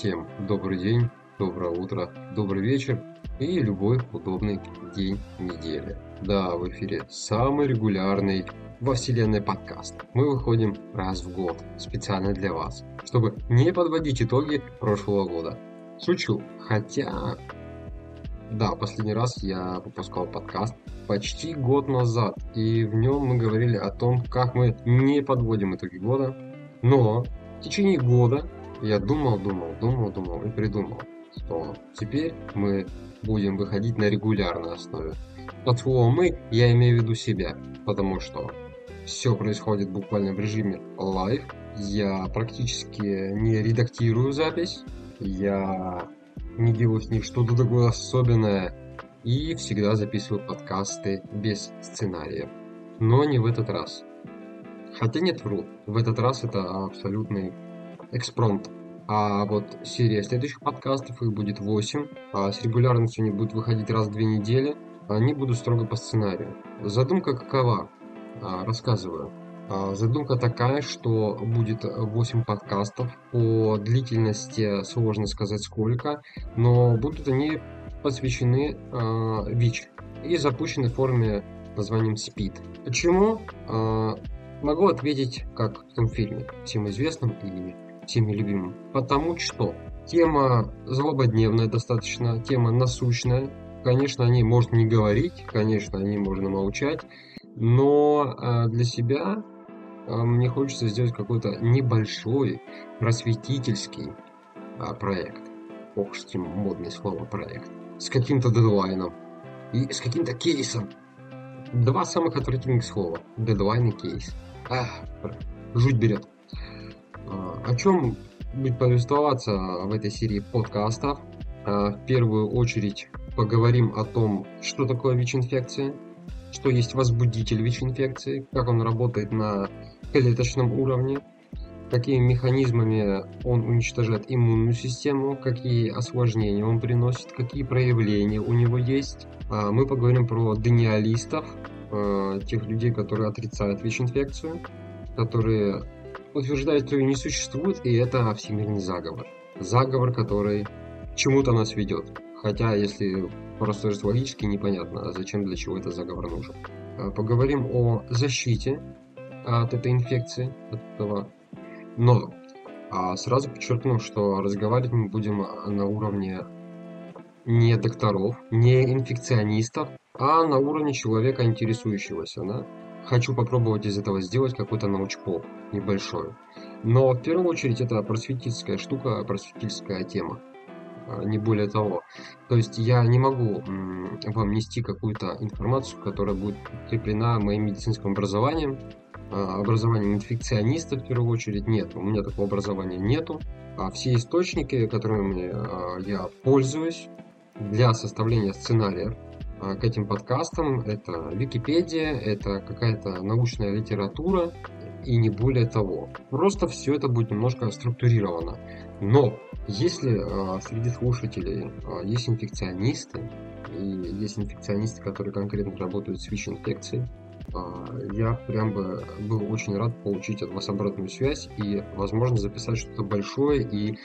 Всем добрый день, доброе утро, добрый вечер и любой удобный день недели. Да, в эфире самый регулярный во вселенной подкаст. Мы выходим раз в год, специально для вас, чтобы не подводить итоги прошлого года. Шучу, хотя... Да, последний раз я выпускал подкаст почти год назад, и в нем мы говорили о том, как мы не подводим итоги года, но в течение года я думал, думал, думал, думал и придумал, что теперь мы будем выходить на регулярной основе. Под словом «мы» я имею в виду себя, потому что все происходит буквально в режиме live. Я практически не редактирую запись, я не делаю с них что-то такое особенное и всегда записываю подкасты без сценария. Но не в этот раз. Хотя нет, вру. В этот раз это абсолютный экспромт. А вот серия следующих подкастов, их будет 8. А с регулярностью они будут выходить раз в две недели. Они будут строго по сценарию. Задумка какова? А, рассказываю. А, задумка такая, что будет 8 подкастов. По длительности сложно сказать сколько, но будут они посвящены э, ВИЧ и запущены в форме названием СПИД. Почему? Э, могу ответить, как в том фильме, всем известном и всеми любимым. Потому что тема злободневная достаточно, тема насущная. Конечно, о ней можно не говорить, конечно, о ней можно молчать, но э, для себя э, мне хочется сделать какой-то небольшой просветительский э, проект. Ох, что модное слово проект. С каким-то дедлайном и с каким-то кейсом. Два самых отвратительных слова. Дедлайн и кейс. Ах, жуть берет. О чем будет повествоваться в этой серии подкастов? В первую очередь поговорим о том, что такое ВИЧ-инфекция, что есть возбудитель ВИЧ-инфекции, как он работает на клеточном уровне, какими механизмами он уничтожает иммунную систему, какие осложнения он приносит, какие проявления у него есть. А, мы поговорим про дениалистов, а, тех людей, которые отрицают ВИЧ-инфекцию, которые утверждают, что ее не существует, и это всемирный заговор. Заговор, который чему-то нас ведет. Хотя, если просто логически непонятно, а зачем, для чего этот заговор нужен. А, поговорим о защите от этой инфекции, от этого. Но а сразу подчеркну, что разговаривать мы будем на уровне не докторов, не инфекционистов, а на уровне человека, интересующегося. Да? Хочу попробовать из этого сделать какой-то научпоп небольшой. Но в первую очередь это просветительская штука, просветительская тема. А, не более того. То есть я не могу вам нести какую-то информацию, которая будет подкреплена моим медицинским образованием, а, образованием инфекциониста в первую очередь нет, у меня такого образования нету. А все источники, которыми а, я пользуюсь для составления сценариев к этим подкастам, это Википедия, это какая-то научная литература и не более того. Просто все это будет немножко структурировано. Но если э, среди слушателей э, есть инфекционисты, и есть инфекционисты, которые конкретно работают с ВИЧ-инфекцией, э, я прям бы был очень рад получить от вас обратную связь и, возможно, записать что-то большое и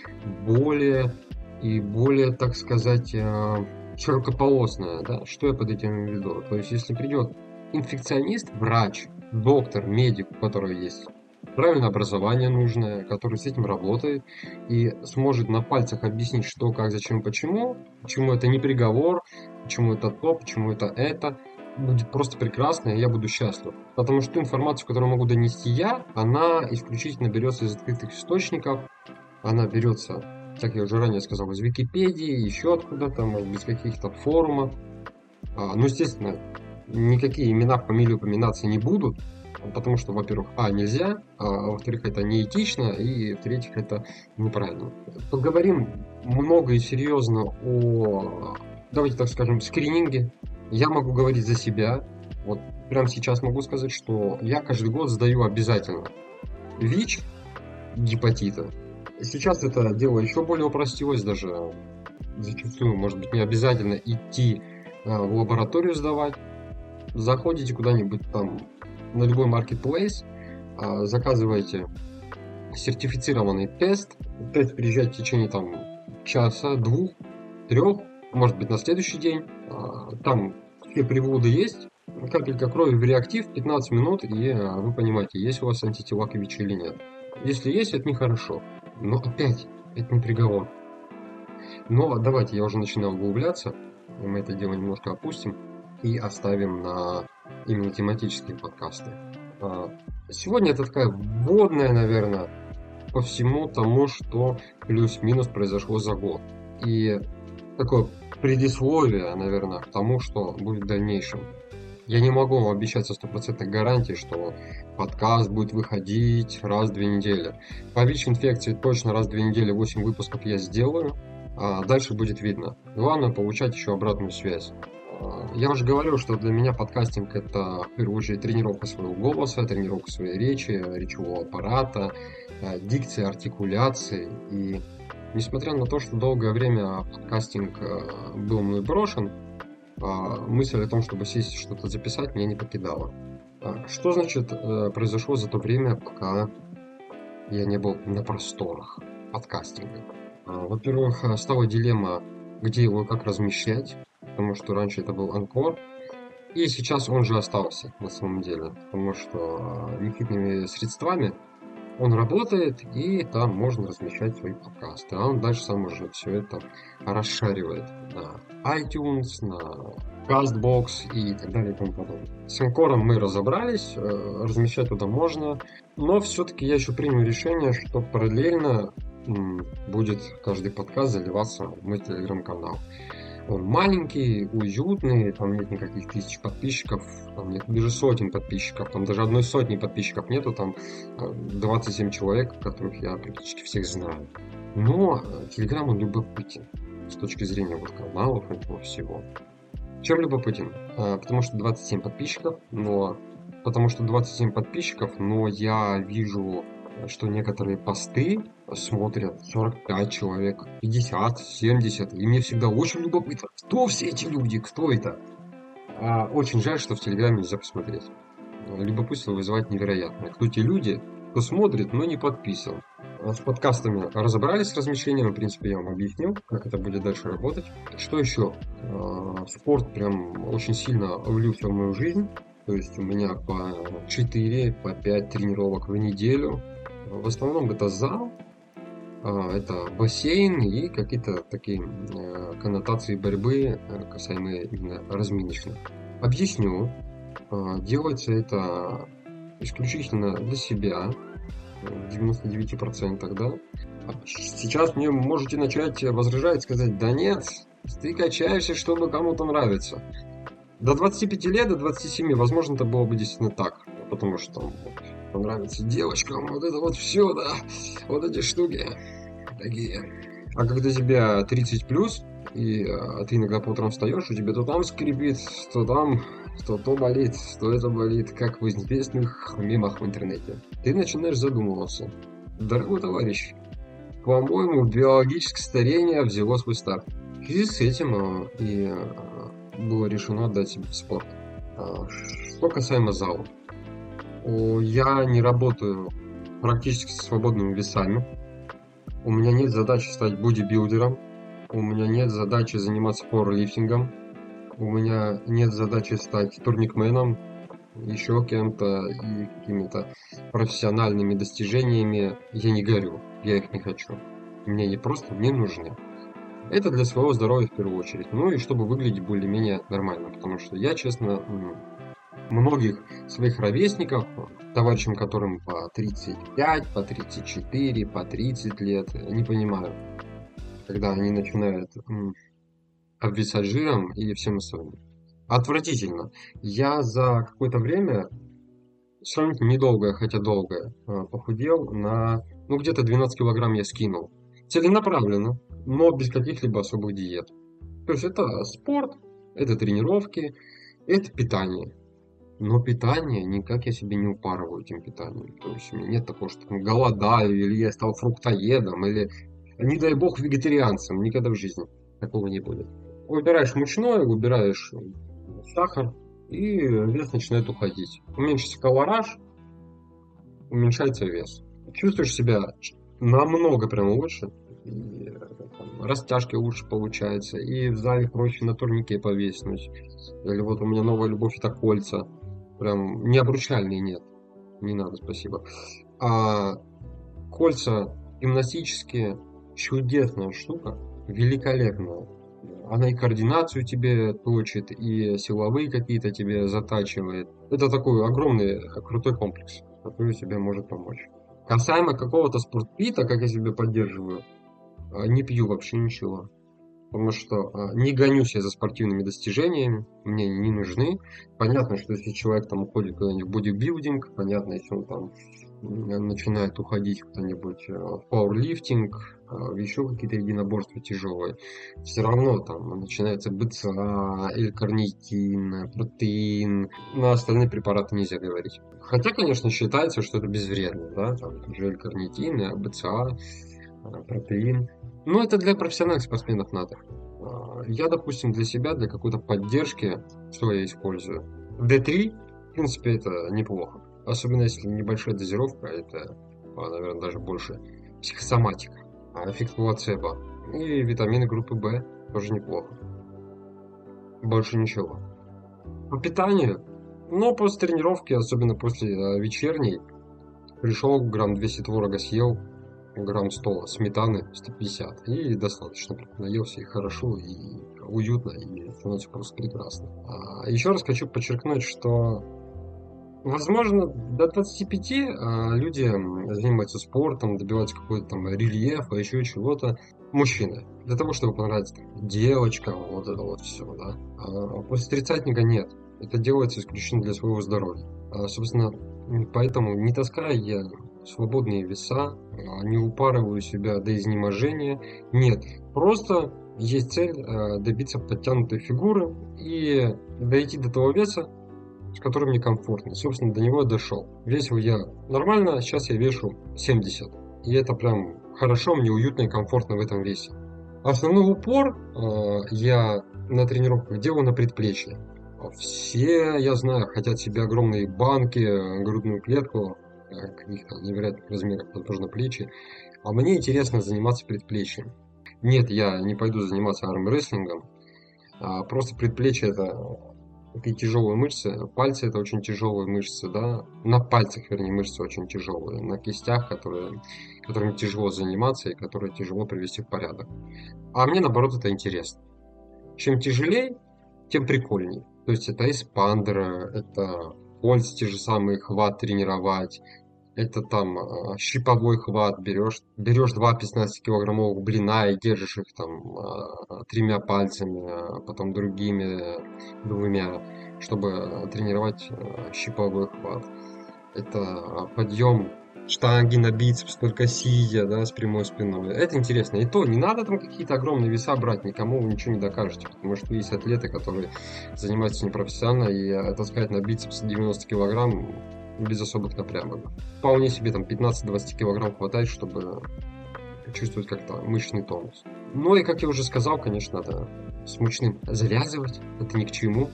более, и более, так сказать, э, широкополосное. Да? Что я под этим имею в виду? То есть, если придет инфекционист, врач, доктор, медик, у которого есть правильное образование нужное, который с этим работает и сможет на пальцах объяснить, что, как, зачем, почему, почему это не приговор, почему это то, почему это это, будет просто прекрасно, и я буду счастлив. Потому что ту информацию, которую могу донести я, она исключительно берется из открытых источников, она берется, как я уже ранее сказал, из Википедии, еще откуда-то, может быть, каких-то форумов. А, ну, естественно, никакие имена, фамилии упоминаться не будут, потому что, во-первых, а, нельзя, а, во-вторых, это неэтично, и, в-третьих, это неправильно. Поговорим много и серьезно о, давайте так скажем, скрининге. Я могу говорить за себя. Вот прямо сейчас могу сказать, что я каждый год сдаю обязательно ВИЧ, гепатита. Сейчас это дело еще более упростилось, даже зачастую, может быть, не обязательно идти а, в лабораторию сдавать. Заходите куда-нибудь там на любой marketplace, а, заказываете сертифицированный тест. Тест приезжает в течение там часа, двух, трех, может быть на следующий день. А, там все приводы есть. Капелька крови в реактив, 15 минут, и вы понимаете, есть у вас антитела к ВИЧ или нет. Если есть, это нехорошо. Но опять, это не приговор. Но давайте, я уже начинал углубляться, мы это дело немножко опустим и оставим на именно тематические подкасты. А, сегодня это такая вводная, наверное, по всему тому, что плюс-минус произошло за год. И такое предисловие, наверное, к тому, что будет в дальнейшем. Я не могу вам обещать со стопроцентной гарантией, что подкаст будет выходить раз в две недели. По ВИЧ-инфекции точно раз в две недели 8 выпусков я сделаю, а дальше будет видно. Главное получать еще обратную связь. А, я уже говорил, что для меня подкастинг это в первую очередь тренировка своего голоса, тренировка своей речи, речевого аппарата, а, дикции, артикуляции. И несмотря на то, что долгое время подкастинг а, был мной брошен, мысль о том, чтобы сесть что-то записать, меня не покидала. Что значит э, произошло за то время, пока я не был на просторах подкастинга? Во-первых, стала дилемма, где его как размещать потому что раньше это был Анкор, и сейчас он же остался на самом деле, потому что а, ликвидными средствами он работает, и там можно размещать свои подкасты. А он дальше сам уже все это расшаривает на iTunes, на CastBox и так далее и тому подобное. С Анкором мы разобрались, э, размещать туда можно, но все-таки я еще принял решение, что параллельно будет каждый подкаст заливаться в мой телеграм-канал. Он маленький, уютный, там нет никаких тысяч подписчиков, там нет даже сотен подписчиков, там даже одной сотни подписчиков нету, там 27 э, человек, которых я практически всех знаю. Но Telegram он любопытен с точки зрения вот каналов этого всего. Чем любопытен? А, потому что 27 подписчиков, но потому что 27 подписчиков, но я вижу что некоторые посты смотрят 45 человек, 50, 70, и мне всегда очень любопытно, кто все эти люди, кто это? А очень жаль, что в Телеграме нельзя посмотреть. Любопытство вызывает невероятное. Кто те люди, кто смотрит, но не подписан. С подкастами разобрались с размещением, в принципе, я вам объяснил, как это будет дальше работать. Что еще? А, спорт прям очень сильно влился в мою жизнь. То есть у меня по 4, по 5 тренировок в неделю. В основном это зал, а, это бассейн и какие-то такие э, коннотации борьбы, э, касаемые именно разминочных. Объясню. Делается это исключительно для себя, в 99%, да. Сейчас мне можете начать возражать, сказать, да нет, ты качаешься, чтобы кому-то нравиться. До 25 лет, до 27, возможно, это было бы действительно так, потому что вот, понравится девочкам, вот это вот все, да, вот эти штуки такие. А когда тебе 30 плюс, и а, ты иногда по утрам встаешь, у тебя то там скрипит, то там, то то болит, то это болит, как в известных мемах в интернете. Ты начинаешь задумываться. Дорогой товарищ, по-моему, биологическое старение взяло свой старт. В связи с этим а, и а, было решено отдать спорт. Что касаемо зала я не работаю практически со свободными весами. У меня нет задачи стать бодибилдером. У меня нет задачи заниматься пауэрлифтингом. У меня нет задачи стать турникменом, еще кем-то и какими-то профессиональными достижениями. Я не горю, я их не хочу. Мне они просто не нужны. Это для своего здоровья в первую очередь. Ну и чтобы выглядеть более-менее нормально. Потому что я, честно, многих своих ровесников, товарищам, которым по 35, по 34, по 30 лет, не понимаю, когда они начинают обвисать жиром и всем остальным. Отвратительно. Я за какое-то время, сравнительно недолгое, хотя долгое, а, похудел на, ну, где-то 12 килограмм я скинул. Целенаправленно, но без каких-либо особых диет. То есть это спорт, это тренировки, это питание. Но питание, никак я себе не упарываю этим питанием. То есть у меня нет такого, что там голодаю, или я стал фруктоедом, или, не дай бог, вегетарианцем. Никогда в жизни такого не будет. Выбираешь мучное, выбираешь сахар, и вес начинает уходить. Уменьшится колораж, уменьшается вес. чувствуешь себя намного прям лучше, и там, растяжки лучше получается, и в зале проще на турнике повиснуть. Или вот у меня новая любовь это кольца. Прям не обручальные нет. Не надо, спасибо. А кольца гимнастические чудесная штука, великолепная. Она и координацию тебе точит, и силовые какие-то тебе затачивает. Это такой огромный, крутой комплекс, который тебе может помочь. Касаемо какого-то спортпита, как я себе поддерживаю, а, не пью вообще ничего. Потому что а, не гонюсь я за спортивными достижениями, мне они не нужны. Понятно, что если человек там уходит куда-нибудь в бодибилдинг, понятно, если он там начинает уходить куда-нибудь э, в пауэрлифтинг, э, в еще какие-то единоборства тяжелые, все равно там начинается БЦА, L-карнитин, протеин, на остальные препараты нельзя говорить. Хотя, конечно, считается, что это безвредно, да, там уже L-карнитин, БЦА, э, протеин. Но это для профессиональных спортсменов надо. Я, допустим, для себя, для какой-то поддержки, что я использую, D3, в принципе, это неплохо. Особенно если небольшая дозировка, это, а, наверное, даже больше психосоматика, а эффект плацебо. И витамины группы В тоже неплохо. Больше ничего. По питанию, но после тренировки, особенно после а, вечерней, пришел, грамм 200 творога съел, грамм 100 сметаны, 150. И достаточно. Наелся и хорошо, и уютно, и становится просто прекрасно. А еще раз хочу подчеркнуть, что Возможно, до 25 а, люди занимаются спортом, добиваются какой-то там рельефа, еще чего-то. Мужчины. Для того, чтобы понравиться девочкам, вот это вот все, да. А после тридцатника нет. Это делается исключительно для своего здоровья. А, собственно, поэтому не таскаю я свободные веса, а, не упарываю себя до изнеможения. Нет, просто есть цель а, добиться подтянутой фигуры и дойти до того веса, с которым мне комфортно. Собственно, до него я дошел. Весил я нормально, сейчас я вешу 70. И это прям хорошо, мне уютно и комфортно в этом весе. Основной упор э, я на тренировках делаю на предплечье. Все, я знаю, хотят себе огромные банки, грудную клетку, э, каких-то невероятных размеров, на плечи. А мне интересно заниматься предплечьем. Нет, я не пойду заниматься армрестлингом. А просто предплечье это такие тяжелые мышцы. Пальцы это очень тяжелые мышцы, да. На пальцах, вернее, мышцы очень тяжелые. На кистях, которые, которыми тяжело заниматься и которые тяжело привести в порядок. А мне, наоборот, это интересно. Чем тяжелее, тем прикольнее. То есть это эспандеры, это кольца те же самые, хват тренировать, это там а, щиповой хват, берешь, берешь два 15-килограммовых блина и держишь их там а, тремя пальцами, а потом другими двумя, чтобы тренировать щиповой хват. Это подъем штанги на бицепс, только сидя, да, с прямой спиной. Это интересно. И то, не надо там какие-то огромные веса брать, никому вы ничего не докажете, потому что есть атлеты, которые занимаются непрофессионально, и таскать на бицепс 90 килограмм без особых напрягов. Вполне себе там 15-20 килограмм хватает, чтобы чувствовать как-то мышечный тонус. Ну и, как я уже сказал, конечно, надо с мучным завязывать, это ни к чему.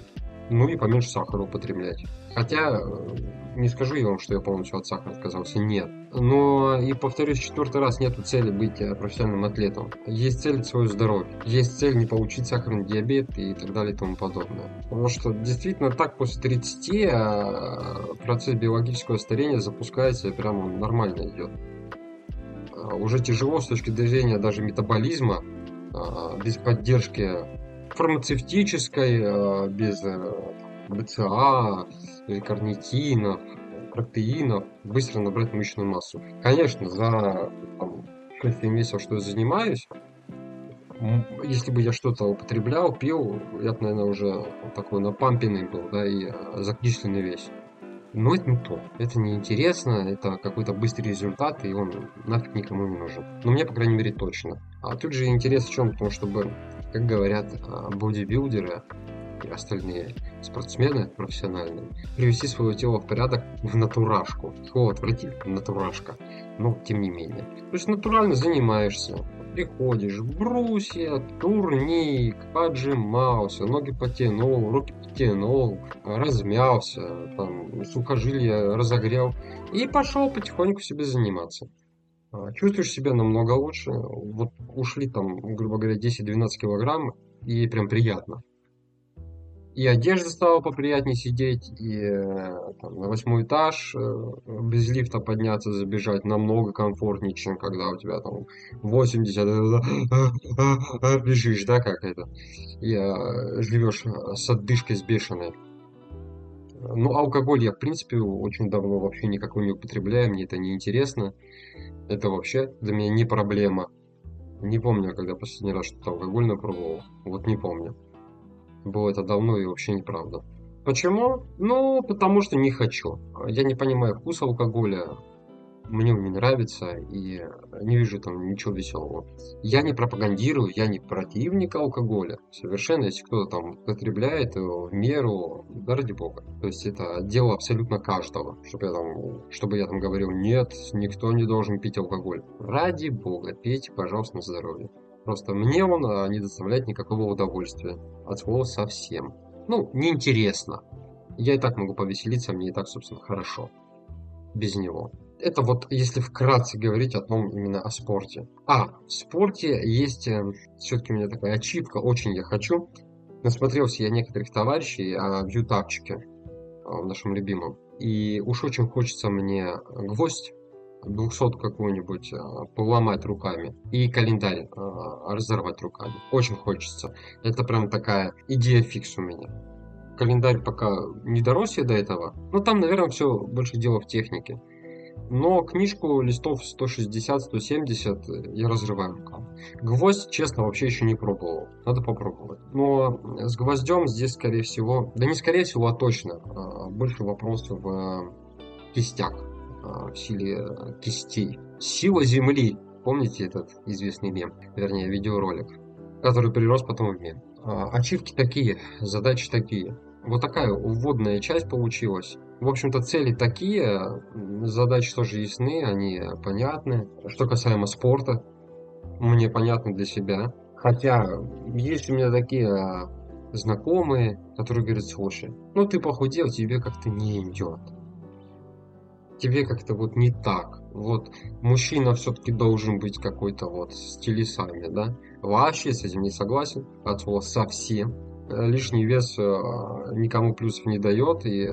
Ну и поменьше сахара употреблять. Хотя, э, не скажу я вам, что я полностью от сахара отказался, нет. Но и повторюсь, четвертый раз нету цели быть э, профессиональным атлетом. Есть цель свое здоровье. Есть цель не получить сахарный диабет и так далее и тому подобное. Потому что действительно так после 30 э, процесс биологического старения запускается и прямо он нормально идет. Уже тяжело с точки зрения даже метаболизма, без поддержки фармацевтической, без БЦА, карнитинов, протеинов, быстро набрать мышечную массу. Конечно, за там, 6 месяцев, что я занимаюсь, если бы я что-то употреблял, пил, я бы, наверное, уже такой напампенный был, да, и э, закисленный весь. Но это не то. Это не интересно, это какой-то быстрый результат, и он нафиг никому не нужен. Но мне, по крайней мере, точно. А тут же интерес в чем? Потому чтобы, как говорят а, бодибилдеры, и остальные спортсмены профессиональные, привести свое тело в порядок в натурашку. Слово отвратительно, натурашка. Но тем не менее. То есть натурально занимаешься, Приходишь, брусья, турник, поджимался, ноги потянул, руки потянул, размялся, там, сухожилия разогрел и пошел потихоньку себе заниматься. А, чувствуешь себя намного лучше. Вот ушли там, грубо говоря, 10-12 килограмм, и прям приятно и одежда стала поприятнее сидеть, и э, там, на восьмой этаж э, без лифта подняться, забежать намного комфортнее, чем когда у тебя там 80 э, бежишь, да, как это, и живешь с отдышкой с бешеной. Ну, алкоголь я, в принципе, очень давно вообще никакой не употребляю, мне это не интересно. Это вообще для меня не проблема. Не помню, когда последний раз что-то алкогольное пробовал. Вот не помню. Было это давно и вообще неправда. Почему? Ну, потому что не хочу. Я не понимаю вкус алкоголя. Мне он не нравится и не вижу там ничего веселого. Я не пропагандирую, я не противник алкоголя. Совершенно, если кто-то там потребляет в меру, да ради бога. То есть это дело абсолютно каждого. Чтобы я там, чтобы я там говорил, нет, никто не должен пить алкоголь. Ради бога, пейте, пожалуйста, на здоровье. Просто мне он а, не доставляет никакого удовольствия. От слова совсем. Ну, неинтересно. Я и так могу повеселиться, мне и так, собственно, хорошо. Без него. Это вот, если вкратце говорить о том именно о спорте. А, в спорте есть э, все-таки у меня такая ачивка, очень я хочу. Насмотрелся я некоторых товарищей а, в ютабчике, а, нашем любимом. И уж очень хочется мне гвоздь 200 какую-нибудь а, поломать руками и календарь разорвать руками. Очень хочется. Это прям такая идея фикс у меня. Календарь пока не дорос я до этого. Но там, наверное, все больше дело в технике. Но книжку листов 160-170 я разрываю руками. Гвоздь, честно, вообще еще не пробовал. Надо попробовать. Но с гвоздем здесь, скорее всего, да не скорее всего, а точно, а, больше вопросов в кистях в силе кистей. Сила Земли. Помните этот известный мем, вернее видеоролик, который перерос потом в мем. Ачивки такие, задачи такие. Вот такая вводная часть получилась. В общем-то, цели такие, задачи тоже ясны, они понятны. Что касаемо спорта, мне понятно для себя. Хотя есть у меня такие а, знакомые, которые говорят, слушай, ну ты похудел, тебе как-то не идет тебе как-то вот не так. Вот мужчина все-таки должен быть какой-то вот с телесами, да? Вообще с этим не согласен, от слова совсем. Э, лишний вес э, никому плюсов не дает, и э,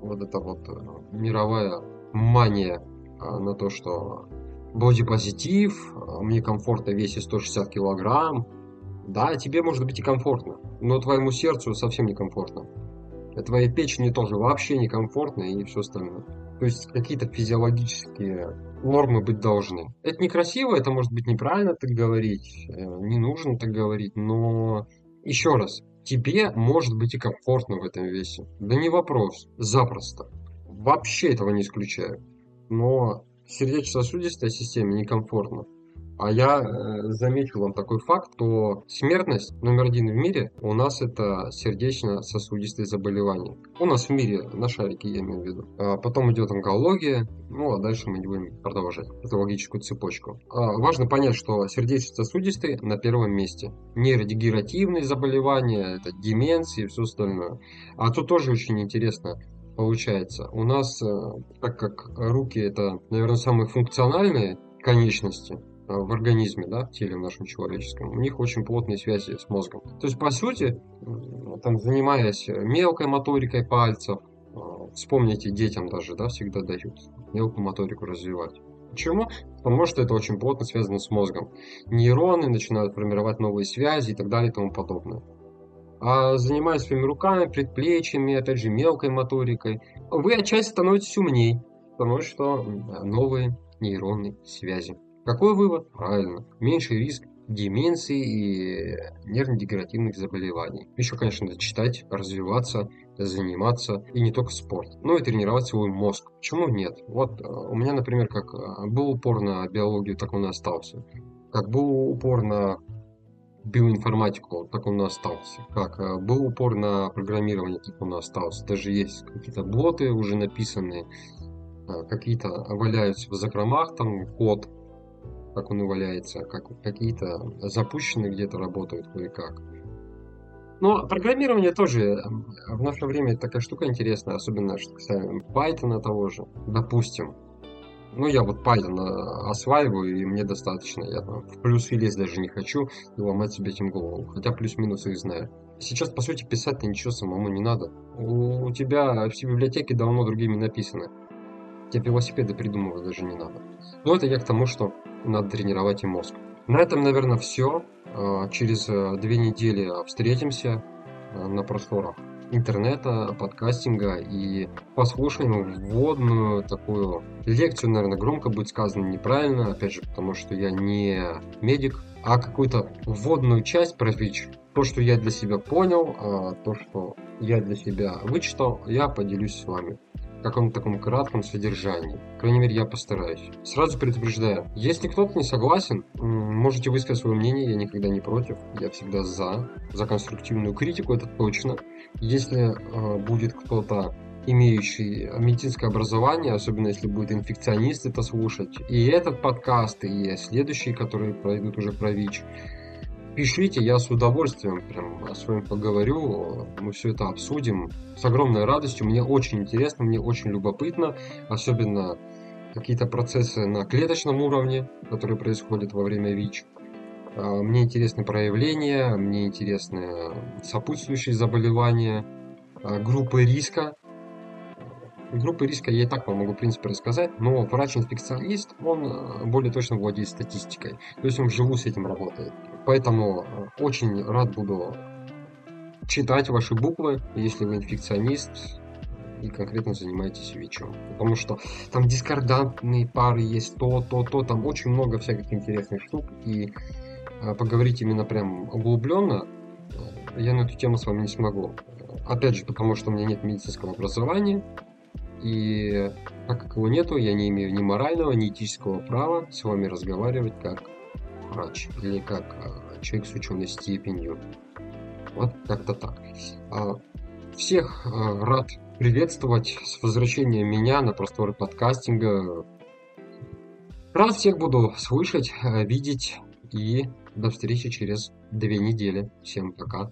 вот эта вот мировая мания на то, что бодипозитив, мне комфортно весить 160 килограмм. Да, тебе может быть и комфортно, но твоему сердцу совсем не комфортно. Твоей печени тоже вообще некомфортно и все остальное. То есть какие-то физиологические нормы быть должны. Это некрасиво, это может быть неправильно так говорить, э, не нужно так говорить, но еще раз, тебе может быть и комфортно в этом весе. Да не вопрос, запросто. Вообще этого не исключаю. Но сердечно-сосудистой системе некомфортно. А я э, заметил вам такой факт, что смертность номер один в мире у нас это сердечно-сосудистые заболевания. У нас в мире, на шарике я имею в виду. А потом идет онкология, ну а дальше мы не будем продолжать эту логическую цепочку. А, важно понять, что сердечно-сосудистые на первом месте. Нейродегенеративные заболевания, это деменции и все остальное. А тут тоже очень интересно получается. У нас, э, так как руки это, наверное, самые функциональные конечности, в организме, да, в теле нашем человеческом, у них очень плотные связи с мозгом. То есть, по сути, там, занимаясь мелкой моторикой пальцев, э, вспомните, детям даже, да, всегда дают мелкую моторику развивать. Почему? Потому что это очень плотно связано с мозгом. Нейроны начинают формировать новые связи и так далее и тому подобное. А занимаясь своими руками, предплечьями, опять же, мелкой моторикой, вы отчасти становитесь умней, потому что новые нейронные связи. Какой вывод? Правильно. Меньший риск деменции и нервно-дегенеративных заболеваний. Еще, конечно, надо читать, развиваться, заниматься, и не только спорт, но и тренировать свой мозг. Почему нет? Вот э, у меня, например, как э, был упор на биологию, так он и остался. Как был упор на биоинформатику, так он и остался. Как э, был упор на программирование, так он и остался. Даже есть какие-то блоты уже написанные, какие-то валяются в закромах, там код, как он валяется, как какие-то запущенные где-то работают кое-как. Но программирование тоже в наше время такая штука интересная, особенно что касаемо Python того же. Допустим, ну, я вот Python э, осваиваю, и мне достаточно. Я там в плюсы лезть даже не хочу и ломать себе этим голову. Хотя плюс-минус их знаю. Сейчас, по сути, писать-то ничего самому не надо. У, у тебя все библиотеки давно другими написаны. Тебе велосипеды придумывать даже не надо. Но это я к тому, что надо тренировать и мозг. На этом, наверное, все. Э, через э, две недели встретимся на просторах интернета, подкастинга и послушаем вводную такую лекцию, наверное, громко будет сказано неправильно, опять же, потому что я не медик, а какую-то вводную часть про ВИЧ. То, что я для себя понял, а то, что я для себя вычитал, я поделюсь с вами каком-то таком кратком содержании. По крайней мере, я постараюсь. Сразу предупреждаю, если кто-то не согласен, можете высказать свое мнение, я никогда не против, я всегда за, за конструктивную критику, это точно. Если э, будет кто-то имеющий медицинское образование, особенно если будет инфекционист это слушать, и этот подкаст, и следующие, которые пройдут уже про ВИЧ, пишите, я с удовольствием прям с вами поговорю, мы все это обсудим с огромной радостью, мне очень интересно, мне очень любопытно, особенно какие-то процессы на клеточном уровне, которые происходят во время ВИЧ. А, мне интересны проявления, мне интересны сопутствующие заболевания, а, группы риска. Группы риска я и так вам могу, в принципе, рассказать, но врач-инфекционист, он а, более точно владеет статистикой. То есть он вживую с этим работает. Поэтому очень рад буду читать ваши буквы, если вы инфекционист и конкретно занимаетесь ВИЧом. Потому что там дискордантные пары есть, то, то, то, там очень много всяких интересных штук. И а, поговорить именно прям углубленно, я на эту тему с вами не смогу. Опять же, потому что у меня нет медицинского образования, и так как его нету, я не имею ни морального, ни этического права с вами разговаривать как врач или как а, человек с ученой степенью. Вот как-то так. А, всех рад приветствовать с возвращением меня на просторы подкастинга. Рад всех буду слышать, видеть и до встречи через две недели. Всем пока.